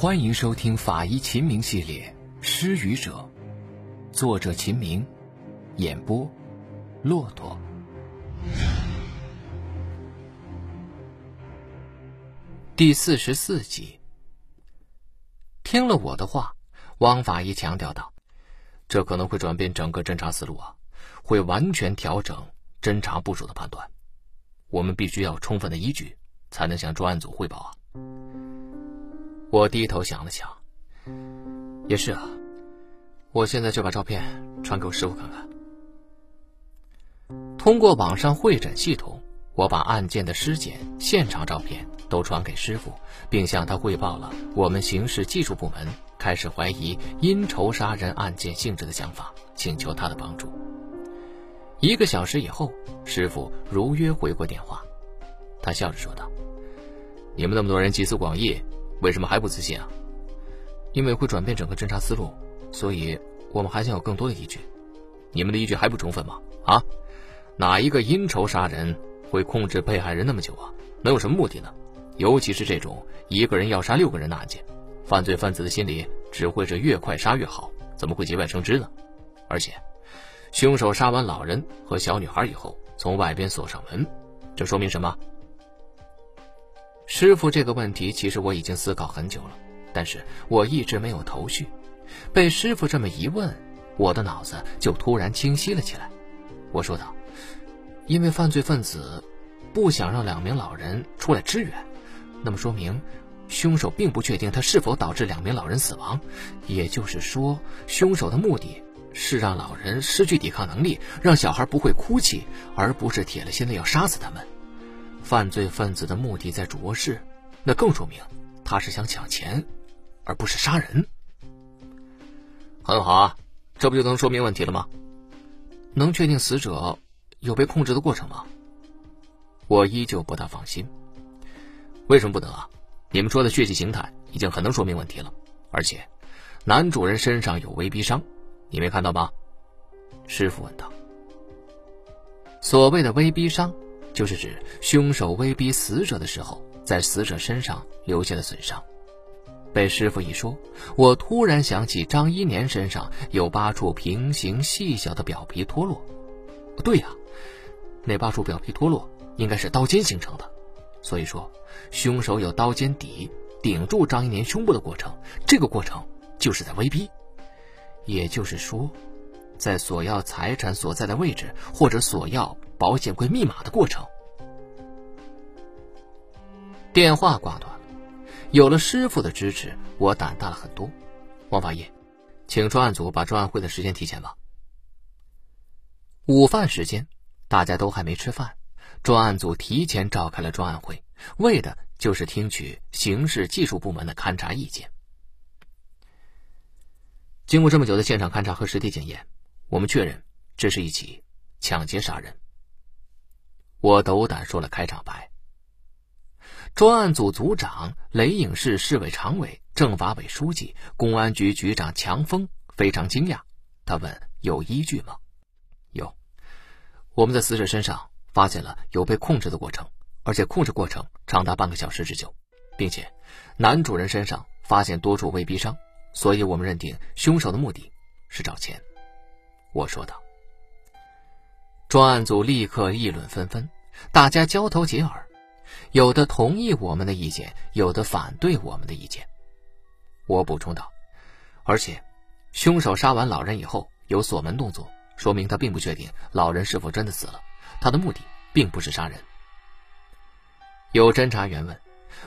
欢迎收听法医秦明系列《失语者》，作者秦明，演播骆驼。第四十四集。听了我的话，汪法医强调道：“这可能会转变整个侦查思路啊，会完全调整侦查部署的判断。我们必须要充分的依据，才能向专案组汇报啊。”我低头想了想，也是啊，我现在就把照片传给我师傅看看。通过网上会诊系统，我把案件的尸检现场照片都传给师傅，并向他汇报了我们刑事技术部门开始怀疑因仇杀人案件性质的想法，请求他的帮助。一个小时以后，师傅如约回过电话，他笑着说道：“你们那么多人集思广益。”为什么还不自信啊？因为会转变整个侦查思路，所以我们还想有更多的依据。你们的依据还不充分吗？啊？哪一个因仇杀人会控制被害人那么久啊？能有什么目的呢？尤其是这种一个人要杀六个人的案件，犯罪分子的心里只会是越快杀越好，怎么会节外生枝呢？而且，凶手杀完老人和小女孩以后，从外边锁上门，这说明什么？师傅，这个问题其实我已经思考很久了，但是我一直没有头绪。被师傅这么一问，我的脑子就突然清晰了起来。我说道：“因为犯罪分子不想让两名老人出来支援，那么说明凶手并不确定他是否导致两名老人死亡。也就是说，凶手的目的是让老人失去抵抗能力，让小孩不会哭泣，而不是铁了心的要杀死他们。”犯罪分子的目的在主卧室，那更说明他是想抢钱，而不是杀人。很好啊，这不就能说明问题了吗？能确定死者有被控制的过程吗？我依旧不大放心。为什么不能啊？你们说的血迹形态已经很能说明问题了，而且男主人身上有威逼伤，你没看到吗？师傅问道。所谓的威逼伤。就是指凶手威逼死者的时候，在死者身上留下的损伤。被师傅一说，我突然想起张一年身上有八处平行细小的表皮脱落。对呀，那八处表皮脱落应该是刀尖形成的。所以说，凶手有刀尖抵顶住张一年胸部的过程，这个过程就是在威逼。也就是说，在索要财产所在的位置，或者索要。保险柜密码的过程。电话挂断了，有了师傅的支持，我胆大了很多。王法医，请专案组把专案会的时间提前吧。午饭时间，大家都还没吃饭，专案组提前召开了专案会，为的就是听取刑事技术部门的勘查意见。经过这么久的现场勘查和实地检验，我们确认这是一起抢劫杀人。我斗胆说了开场白。专案组组长、雷影市市委常委、政法委书记、公安局局长强峰非常惊讶，他问：“有依据吗？”“有，我们在死者身上发现了有被控制的过程，而且控制过程长达半个小时之久，并且男主人身上发现多处未逼伤，所以我们认定凶手的目的是找钱。”我说道。专案组立刻议论纷纷，大家交头接耳，有的同意我们的意见，有的反对我们的意见。我补充道：“而且，凶手杀完老人以后有锁门动作，说明他并不确定老人是否真的死了。他的目的并不是杀人。”有侦查员问：“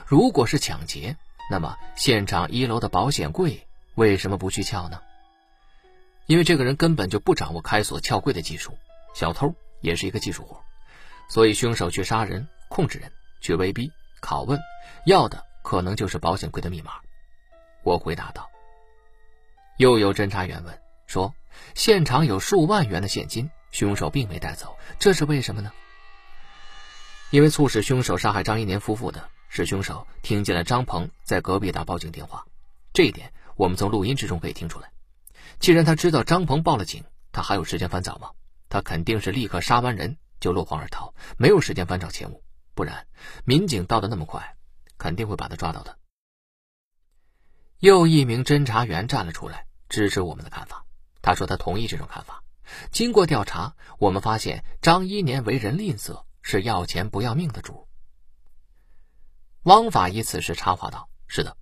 如果是抢劫，那么现场一楼的保险柜为什么不去撬呢？”因为这个人根本就不掌握开锁撬柜的技术。小偷也是一个技术活，所以凶手去杀人、控制人、去威逼、拷问，要的可能就是保险柜的密码。我回答道。又有侦查员问说：“现场有数万元的现金，凶手并没带走，这是为什么呢？”因为促使凶手杀害张一年夫妇的是凶手听见了张鹏在隔壁打报警电话，这一点我们从录音之中可以听出来。既然他知道张鹏报了警，他还有时间翻找吗？他肯定是立刻杀完人就落荒而逃，没有时间翻找钱物，不然民警到的那么快，肯定会把他抓到的。又一名侦查员站了出来，支持我们的看法。他说他同意这种看法。经过调查，我们发现张一年为人吝啬，是要钱不要命的主。汪法医此时插话道：“是的，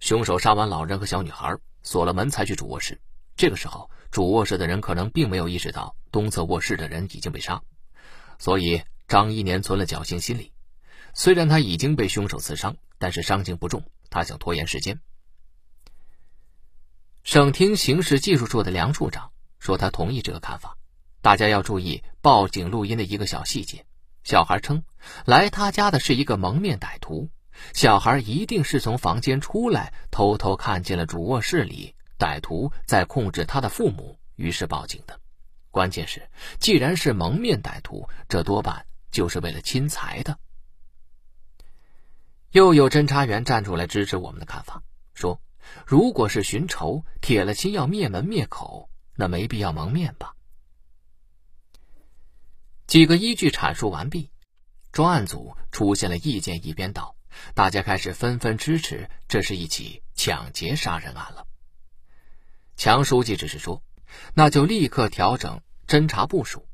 凶手杀完老人和小女孩，锁了门才去主卧室。这个时候，主卧室的人可能并没有意识到东侧卧室的人已经被杀，所以张一年存了侥幸心理。虽然他已经被凶手刺伤，但是伤情不重，他想拖延时间。”省厅刑事技术处的梁处长说：“他同意这个看法。大家要注意报警录音的一个小细节。”小孩称，来他家的是一个蒙面歹徒。小孩一定是从房间出来，偷偷看见了主卧室里歹徒在控制他的父母，于是报警的。关键是，既然是蒙面歹徒，这多半就是为了侵财的。又有侦查员站出来支持我们的看法，说：如果是寻仇，铁了心要灭门灭口，那没必要蒙面吧。几个依据阐述完毕，专案组出现了意见一边倒，大家开始纷纷支持，这是一起抢劫杀人案了。强书记只是说：“那就立刻调整侦查部署，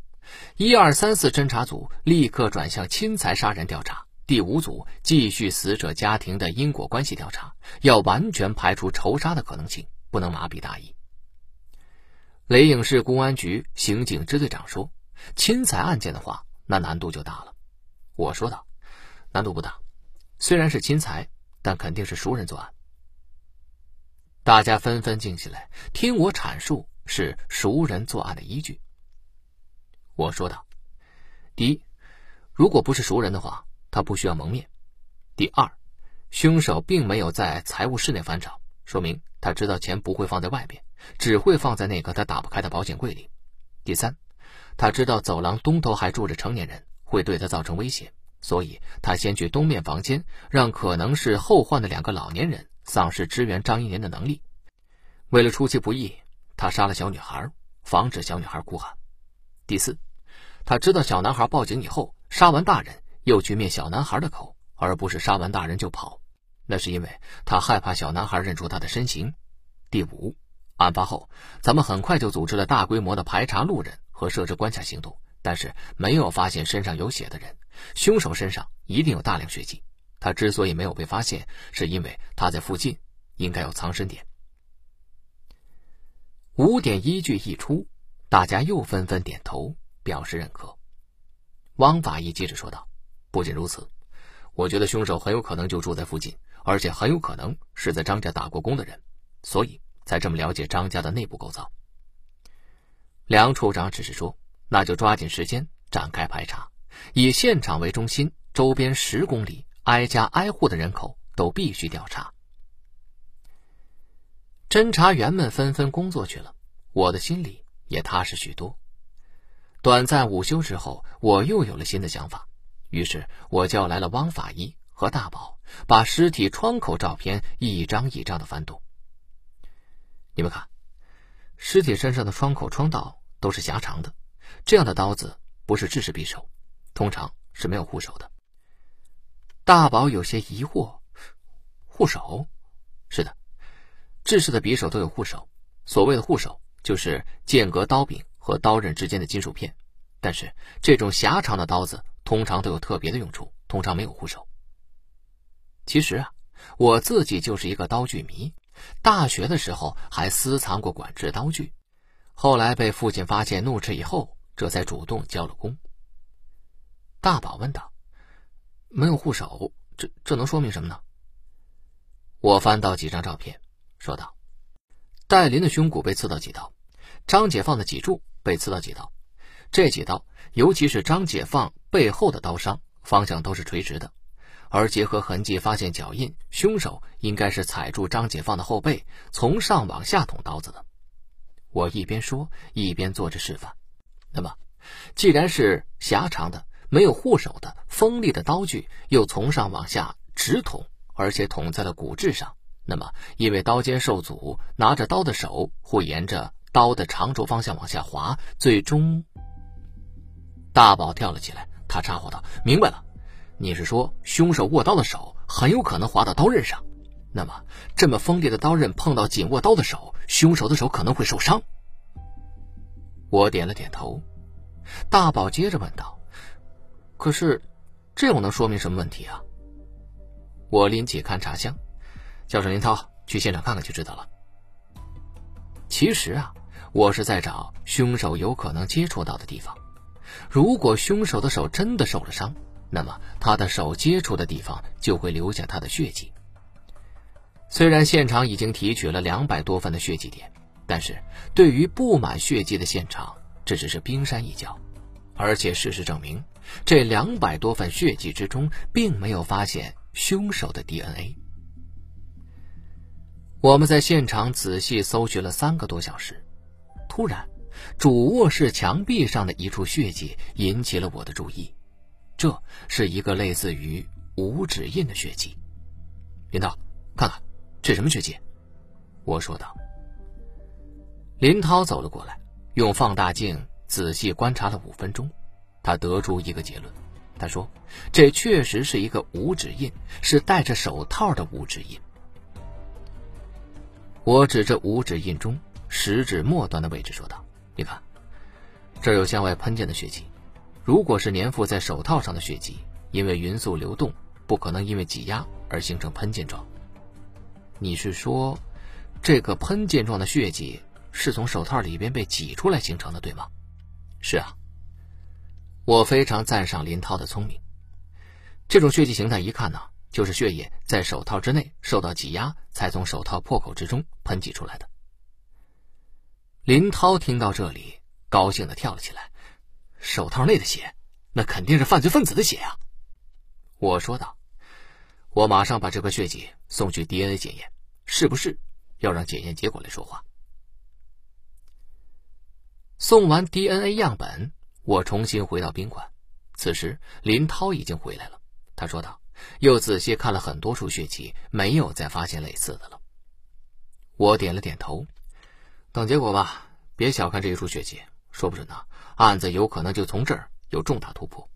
一二三四侦查组立刻转向侵财杀人调查，第五组继续死者家庭的因果关系调查，要完全排除仇杀的可能性，不能麻痹大意。”雷影市公安局刑警支队长说。侵财案件的话，那难度就大了。我说道：“难度不大，虽然是侵财，但肯定是熟人作案。”大家纷纷静下来，听我阐述是熟人作案的依据。我说道：“第一，如果不是熟人的话，他不需要蒙面；第二，凶手并没有在财务室内翻找，说明他知道钱不会放在外边，只会放在那个他打不开的保险柜里；第三。”他知道走廊东头还住着成年人，会对他造成威胁，所以他先去东面房间，让可能是后患的两个老年人丧失支援张一年的能力。为了出其不意，他杀了小女孩，防止小女孩哭喊。第四，他知道小男孩报警以后，杀完大人又去灭小男孩的口，而不是杀完大人就跑，那是因为他害怕小男孩认出他的身形。第五，案发后，咱们很快就组织了大规模的排查路人。和设置关卡行动，但是没有发现身上有血的人。凶手身上一定有大量血迹。他之所以没有被发现，是因为他在附近应该有藏身点。五点依据一出，大家又纷纷点头表示认可。汪法医接着说道：“不仅如此，我觉得凶手很有可能就住在附近，而且很有可能是在张家打过工的人，所以才这么了解张家的内部构造。”梁处长只是说：“那就抓紧时间展开排查，以现场为中心，周边十公里挨家挨户的人口都必须调查。”侦查员们纷纷工作去了，我的心里也踏实许多。短暂午休之后，我又有了新的想法，于是我叫来了汪法医和大宝，把尸体窗口照片一张一张的翻动。你们看。尸体身上的窗口窗刀都是狭长的，这样的刀子不是制式匕首，通常是没有护手的。大宝有些疑惑：“护手？是的，制式的匕首都有护手。所谓的护手，就是间隔刀柄和刀刃之间的金属片。但是这种狭长的刀子通常都有特别的用处，通常没有护手。其实啊，我自己就是一个刀具迷。”大学的时候还私藏过管制刀具，后来被父亲发现怒斥以后，这才主动交了功。大宝问道：“没有护手，这这能说明什么呢？”我翻到几张照片，说道：“戴林的胸骨被刺到几刀，张解放的脊柱被刺到几刀，这几刀，尤其是张解放背后的刀伤，方向都是垂直的。”而结合痕迹发现脚印，凶手应该是踩住张解放的后背，从上往下捅刀子的。我一边说一边做着示范。那么，既然是狭长的、没有护手的锋利的刀具，又从上往下直捅，而且捅在了骨质上，那么因为刀尖受阻，拿着刀的手会沿着刀的长轴方向往下滑，最终……大宝跳了起来，他插话道：“明白了。”你是说，凶手握刀的手很有可能划到刀刃上，那么这么锋利的刀刃碰到紧握刀的手，凶手的手可能会受伤。我点了点头。大宝接着问道：“可是，这又能说明什么问题啊？”我拎起勘察箱，叫上林涛去现场看看就知道了。其实啊，我是在找凶手有可能接触到的地方。如果凶手的手真的受了伤，那么他的手接触的地方就会留下他的血迹。虽然现场已经提取了两百多份的血迹点，但是对于布满血迹的现场，这只是冰山一角。而且事实证明，这两百多份血迹之中，并没有发现凶手的 DNA。我们在现场仔细搜寻了三个多小时，突然，主卧室墙壁上的一处血迹引起了我的注意。这是一个类似于五指印的血迹。林涛，看看，这什么血迹？我说道。林涛走了过来，用放大镜仔细观察了五分钟，他得出一个结论。他说：“这确实是一个五指印，是戴着手套的五指印。”我指着五指印中食指末端的位置说道：“你看，这有向外喷溅的血迹。如果是粘附在手套上的血迹，因为匀速流动，不可能因为挤压而形成喷溅状。你是说，这个喷溅状的血迹是从手套里边被挤出来形成的，对吗？”“是啊。”我非常赞赏林涛的聪明。这种血迹形态一看呢，就是血液在手套之内受到挤压，才从手套破口之中喷挤出来的。林涛听到这里，高兴的跳了起来：“手套内的血，那肯定是犯罪分子的血啊！”我说道：“我马上把这块血迹送去 DNA 检验，是不是要让检验结果来说话？”送完 DNA 样本。我重新回到宾馆，此时林涛已经回来了。他说道：“又仔细看了很多处血迹，没有再发现类似的了。”我点了点头，等结果吧。别小看这一处血迹，说不准呢，案子有可能就从这儿有重大突破。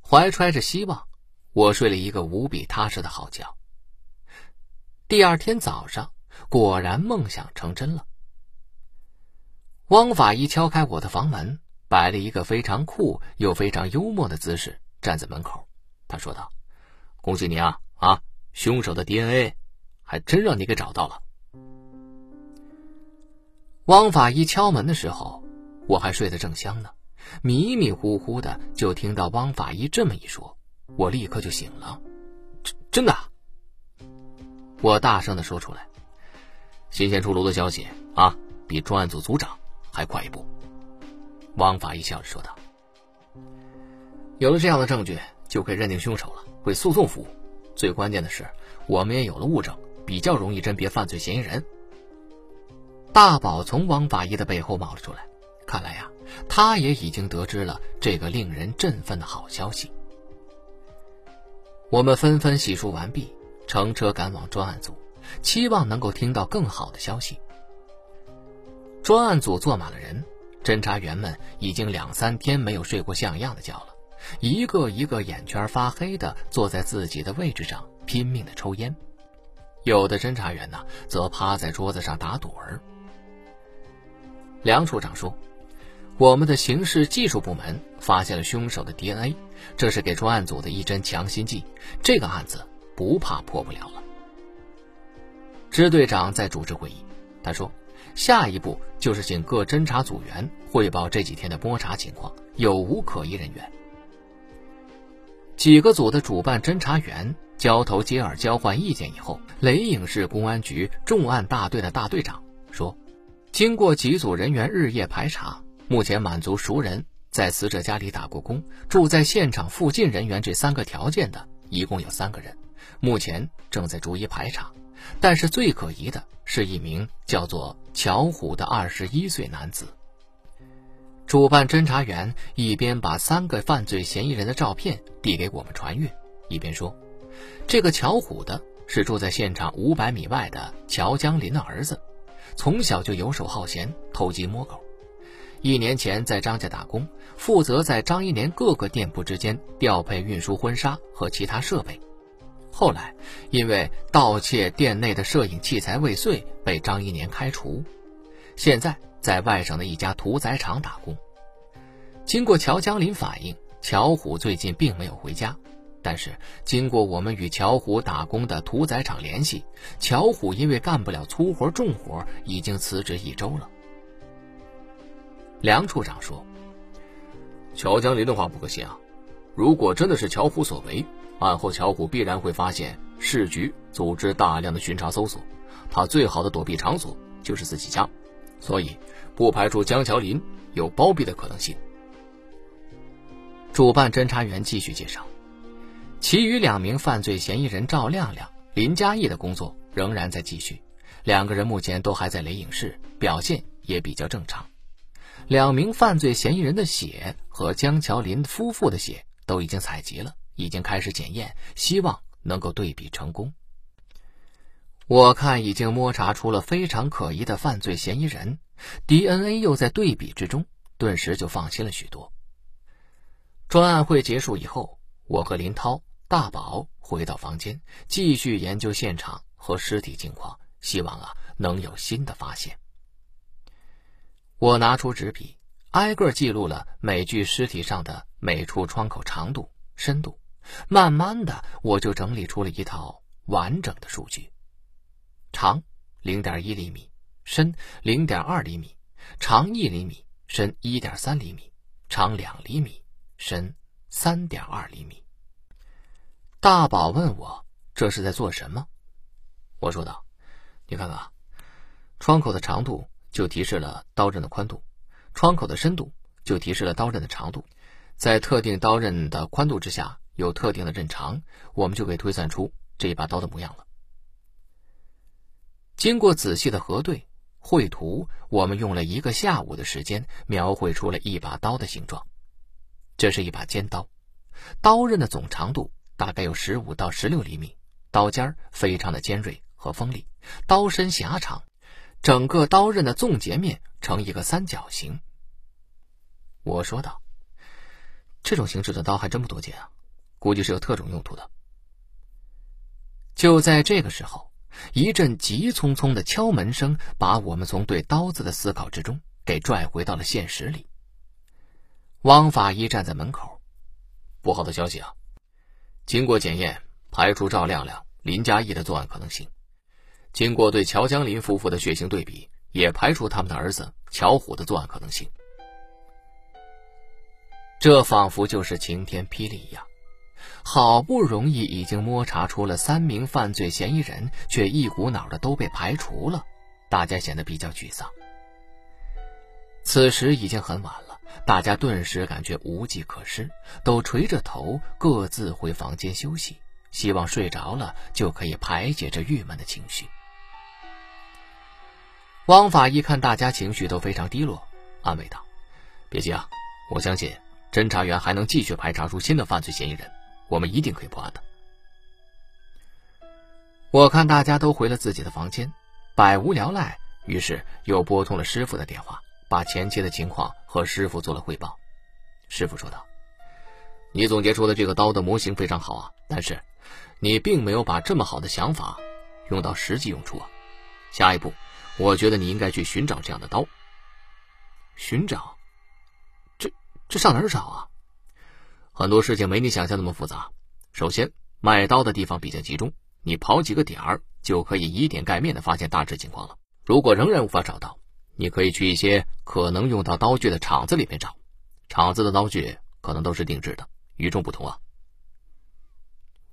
怀揣着希望，我睡了一个无比踏实的好觉。第二天早上，果然梦想成真了。汪法医敲开我的房门，摆了一个非常酷又非常幽默的姿势，站在门口。他说道：“恭喜你啊啊，凶手的 DNA 还真让你给找到了。”汪法医敲门的时候，我还睡得正香呢，迷迷糊糊的就听到汪法医这么一说，我立刻就醒了。真真的？我大声的说出来。新鲜出炉的消息啊，比专案组组长。还快一步，王法医笑着说道：“有了这样的证据，就可以认定凶手了，为诉讼服务。最关键的是，我们也有了物证，比较容易甄别犯罪嫌疑人。”大宝从王法医的背后冒了出来，看来呀，他也已经得知了这个令人振奋的好消息。我们纷纷洗漱完毕，乘车赶往专案组，期望能够听到更好的消息。专案组坐满了人，侦查员们已经两三天没有睡过像样的觉了，一个一个眼圈发黑的坐在自己的位置上拼命的抽烟，有的侦查员呢则趴在桌子上打盹儿。梁处长说：“我们的刑事技术部门发现了凶手的 DNA，这是给专案组的一针强心剂，这个案子不怕破不了了。”支队长在主持会议，他说。下一步就是请各侦查组员汇报这几天的摸查情况，有无可疑人员。几个组的主办侦查员交头接耳交换意见以后，雷影市公安局重案大队的大队长说：“经过几组人员日夜排查，目前满足熟人在死者家里打过工、住在现场附近人员这三个条件的，一共有三个人，目前正在逐一排查。”但是最可疑的是一名叫做乔虎的二十一岁男子。主办侦查员一边把三个犯罪嫌疑人的照片递给我们传阅，一边说：“这个乔虎的是住在现场五百米外的乔江林的儿子，从小就游手好闲，偷鸡摸狗。一年前在张家打工，负责在张一年各个店铺之间调配运输婚纱和其他设备。”后来因为盗窃店内的摄影器材未遂，被张一年开除。现在在外省的一家屠宰场打工。经过乔江林反映，乔虎最近并没有回家。但是经过我们与乔虎打工的屠宰场联系，乔虎因为干不了粗活重活，已经辞职一周了。梁处长说：“乔江林的话不可信啊！如果真的是乔虎所为，案后乔虎必然会发现市局组织大量的巡查搜索，他最好的躲避场所就是自己家，所以不排除江乔林有包庇的可能性。”主办侦查员继续介绍。其余两名犯罪嫌疑人赵亮亮、林嘉义的工作仍然在继续，两个人目前都还在雷影市，表现也比较正常。两名犯罪嫌疑人的血和江乔林夫妇的血都已经采集了，已经开始检验，希望能够对比成功。我看已经摸查出了非常可疑的犯罪嫌疑人，DNA 又在对比之中，顿时就放心了许多。专案会结束以后，我和林涛。大宝回到房间，继续研究现场和尸体情况，希望啊能有新的发现。我拿出纸笔，挨个记录了每具尸体上的每处创口长度、深度，慢慢的我就整理出了一套完整的数据：长零点一厘米，深零点二厘米，长一厘米，深一点三厘米，长两厘米，深三点二厘米。大宝问我：“这是在做什么？”我说道：“你看看，创口的长度就提示了刀刃的宽度，创口的深度就提示了刀刃的长度，在特定刀刃的宽度之下有特定的刃长，我们就可以推算出这一把刀的模样了。”经过仔细的核对、绘图，我们用了一个下午的时间，描绘出了一把刀的形状。这是一把尖刀，刀刃的总长度。大概有十五到十六厘米，刀尖非常的尖锐和锋利，刀身狭长，整个刀刃的纵截面呈一个三角形。我说道：“这种形式的刀还真不多见啊，估计是有特种用途的。”就在这个时候，一阵急匆匆的敲门声把我们从对刀子的思考之中给拽回到了现实里。汪法医站在门口，不好的消息啊！经过检验，排除赵亮亮、林佳义的作案可能性。经过对乔江林夫妇的血型对比，也排除他们的儿子乔虎的作案可能性。这仿佛就是晴天霹雳一样，好不容易已经摸查出了三名犯罪嫌疑人，却一股脑的都被排除了，大家显得比较沮丧。此时已经很晚了。大家顿时感觉无计可施，都垂着头，各自回房间休息，希望睡着了就可以排解这郁闷的情绪。汪法医看大家情绪都非常低落，安慰道：“别急啊，我相信侦查员还能继续排查出新的犯罪嫌疑人，我们一定可以破案的。”我看大家都回了自己的房间，百无聊赖，于是又拨通了师傅的电话。把前期的情况和师傅做了汇报，师傅说道：“你总结出的这个刀的模型非常好啊，但是你并没有把这么好的想法用到实际用处啊。下一步，我觉得你应该去寻找这样的刀。寻找？这这上哪儿找啊？很多事情没你想象那么复杂。首先，卖刀的地方比较集中，你跑几个点儿就可以以点盖面的发现大致情况了。如果仍然无法找到，你可以去一些可能用到刀具的厂子里面找，厂子的刀具可能都是定制的，与众不同啊。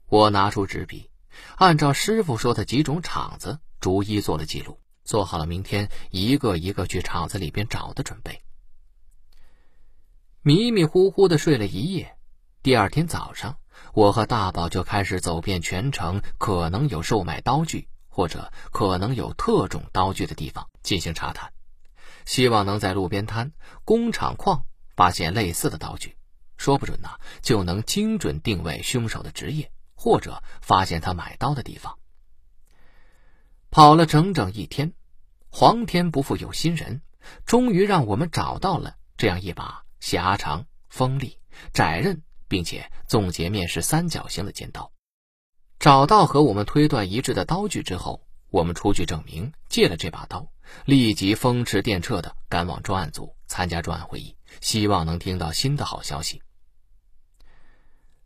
我拿出纸笔，按照师傅说的几种厂子，逐一做了记录，做好了明天一个一个去厂子里边找的准备。迷迷糊糊的睡了一夜，第二天早上，我和大宝就开始走遍全城可能有售卖刀具或者可能有特种刀具的地方进行查探。希望能在路边摊、工厂矿发现类似的刀具，说不准呢，就能精准定位凶手的职业，或者发现他买刀的地方。跑了整整一天，皇天不负有心人，终于让我们找到了这样一把狭长、锋利、窄刃，并且总截面是三角形的尖刀。找到和我们推断一致的刀具之后，我们出具证明，借了这把刀，立即风驰电掣的赶往专案组参加专案会议，希望能听到新的好消息。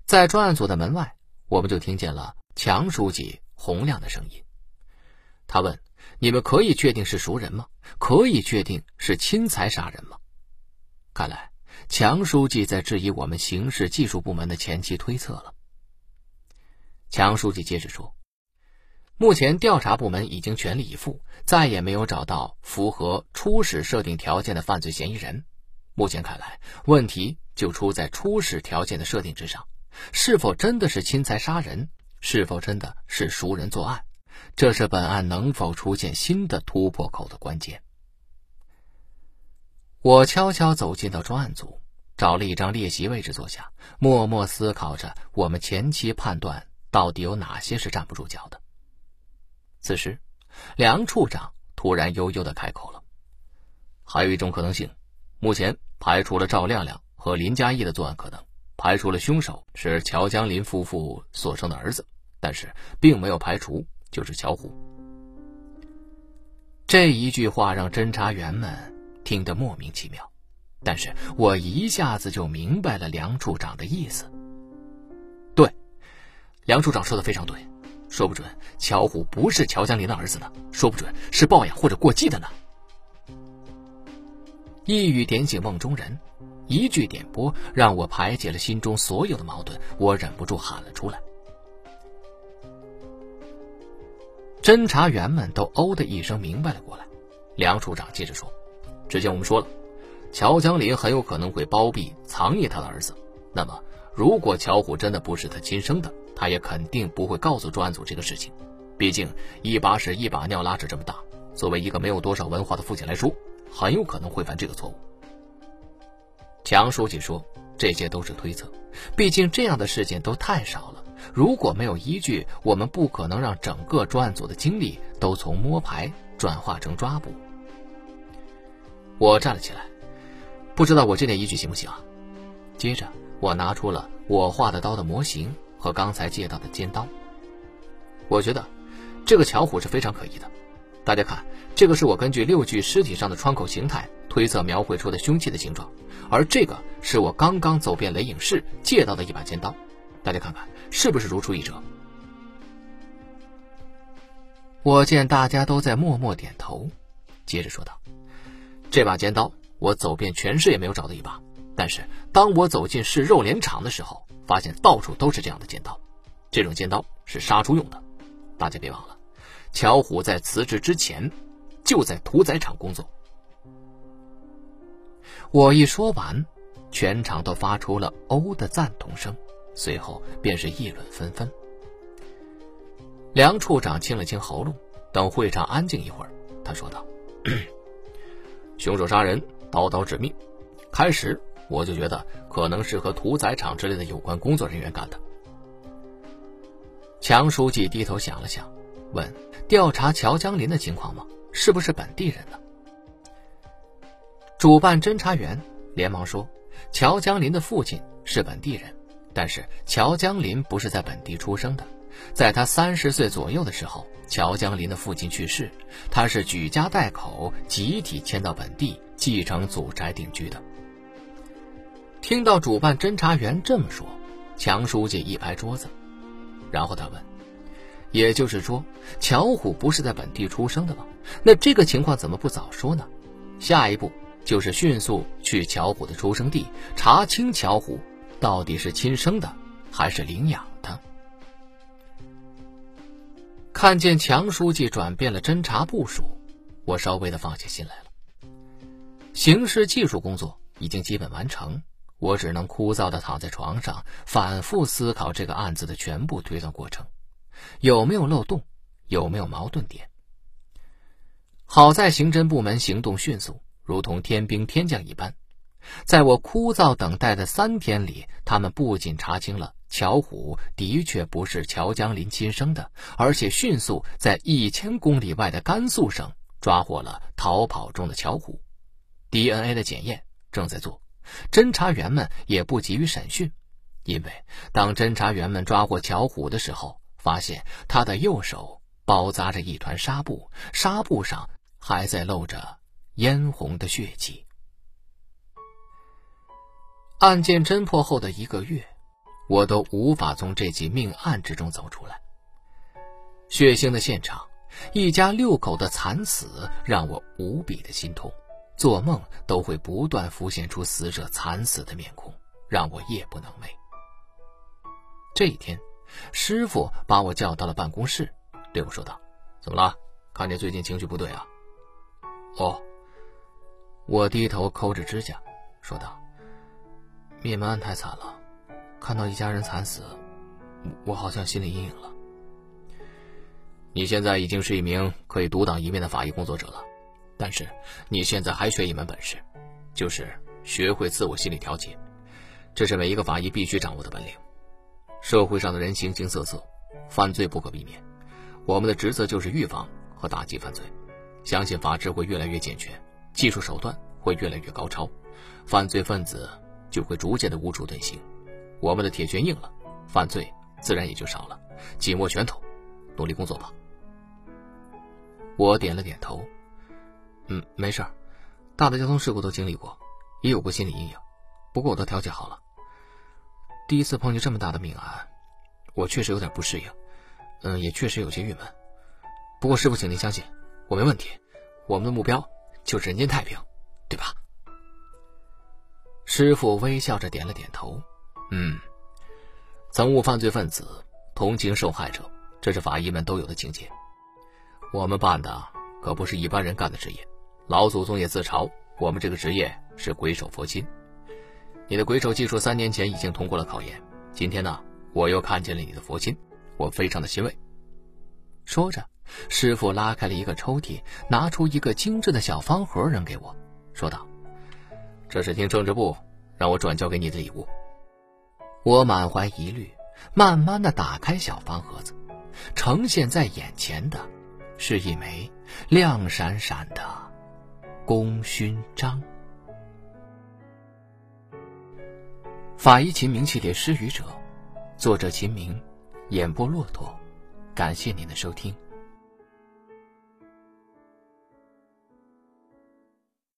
在专案组的门外，我们就听见了强书记洪亮的声音。他问：“你们可以确定是熟人吗？可以确定是亲财杀人吗？”看来强书记在质疑我们刑事技术部门的前期推测了。强书记接着说：“目前调查部门已经全力以赴，再也没有找到符合初始设定条件的犯罪嫌疑人。目前看来，问题就出在初始条件的设定之上：是否真的是亲财杀人？是否真的是熟人作案？这是本案能否出现新的突破口的关键。”我悄悄走进到专案组，找了一张列席位置坐下，默默思考着我们前期判断。到底有哪些是站不住脚的？此时，梁处长突然悠悠的开口了：“还有一种可能性，目前排除了赵亮亮和林佳义的作案可能，排除了凶手是乔江林夫妇所生的儿子，但是并没有排除就是乔虎。”这一句话让侦查员们听得莫名其妙，但是我一下子就明白了梁处长的意思。对梁处长说的非常对，说不准乔虎不是乔江林的儿子呢，说不准是抱养或者过继的呢。一语点醒梦中人，一句点拨让我排解了心中所有的矛盾，我忍不住喊了出来。侦查员们都哦的一声明白了过来。梁处长接着说：“之前我们说了，乔江林很有可能会包庇藏匿他的儿子，那么如果乔虎真的不是他亲生的。”他也肯定不会告诉专案组这个事情，毕竟一把屎一把尿拉扯这么大，作为一个没有多少文化的父亲来说，很有可能会犯这个错误。强书记说，这些都是推测，毕竟这样的事件都太少了，如果没有依据，我们不可能让整个专案组的精力都从摸排转化成抓捕。我站了起来，不知道我这点依据行不行啊？接着，我拿出了我画的刀的模型。和刚才借到的尖刀，我觉得这个巧虎是非常可疑的。大家看，这个是我根据六具尸体上的窗口形态推测描绘出的凶器的形状，而这个是我刚刚走遍雷影室借到的一把尖刀。大家看看，是不是如出一辙？我见大家都在默默点头，接着说道：“这把尖刀，我走遍全市也没有找到一把。但是当我走进市肉联厂的时候。”发现到处都是这样的尖刀，这种尖刀是杀猪用的。大家别忘了，乔虎在辞职之前就在屠宰场工作。我一说完，全场都发出了“哦”的赞同声，随后便是议论纷纷。梁处长清了清喉咙，等会场安静一会儿，他说道：“凶手杀人，刀刀致命。开始。”我就觉得可能是和屠宰场之类的有关工作人员干的。强书记低头想了想，问：“调查乔江林的情况吗？是不是本地人呢？”主办侦查员连忙说：“乔江林的父亲是本地人，但是乔江林不是在本地出生的。在他三十岁左右的时候，乔江林的父亲去世，他是举家带口集体迁到本地，继承祖宅定居的。”听到主办侦查员这么说，强书记一拍桌子，然后他问：“也就是说，乔虎不是在本地出生的吗？那这个情况怎么不早说呢？下一步就是迅速去乔虎的出生地，查清乔虎到底是亲生的还是领养的。”看见强书记转变了侦查部署，我稍微的放下心来了。刑事技术工作已经基本完成。我只能枯燥的躺在床上，反复思考这个案子的全部推断过程，有没有漏洞，有没有矛盾点。好在刑侦部门行动迅速，如同天兵天将一般，在我枯燥等待的三天里，他们不仅查清了乔虎的确不是乔江林亲生的，而且迅速在一千公里外的甘肃省抓获了逃跑中的乔虎，DNA 的检验正在做。侦查员们也不急于审讯，因为当侦查员们抓获乔虎的时候，发现他的右手包扎着一团纱布，纱布上还在露着嫣红的血迹。案件侦破后的一个月，我都无法从这起命案之中走出来。血腥的现场，一家六口的惨死，让我无比的心痛。做梦都会不断浮现出死者惨死的面孔，让我夜不能寐。这一天，师傅把我叫到了办公室，对我说道：“怎么了？看你最近情绪不对啊？”哦，我低头抠着指甲，说道：“灭门案太惨了，看到一家人惨死，我好像心理阴影了。”你现在已经是一名可以独当一面的法医工作者了。但是你现在还缺一门本事，就是学会自我心理调节，这是每一个法医必须掌握的本领。社会上的人形形色色，犯罪不可避免，我们的职责就是预防和打击犯罪。相信法治会越来越健全，技术手段会越来越高超，犯罪分子就会逐渐的无处遁形。我们的铁拳硬了，犯罪自然也就少了。紧握拳头，努力工作吧。我点了点头。嗯，没事儿，大的交通事故都经历过，也有过心理阴影，不过我都调节好了。第一次碰见这么大的命案，我确实有点不适应，嗯，也确实有些郁闷。不过师傅，请您相信，我没问题。我们的目标就是人间太平，对吧？师傅微笑着点了点头。嗯，憎恶犯罪分子，同情受害者，这是法医们都有的情节。我们办的可不是一般人干的职业。老祖宗也自嘲，我们这个职业是鬼手佛心。你的鬼手技术三年前已经通过了考验，今天呢，我又看见了你的佛心，我非常的欣慰。说着，师傅拉开了一个抽屉，拿出一个精致的小方盒扔给我，说道：“这是听政治部让我转交给你的礼物。”我满怀疑虑，慢慢的打开小方盒子，呈现在眼前的，是一枚亮闪闪的。功勋章，法医秦明系列《失语者》，作者秦明，演播骆驼，感谢您的收听。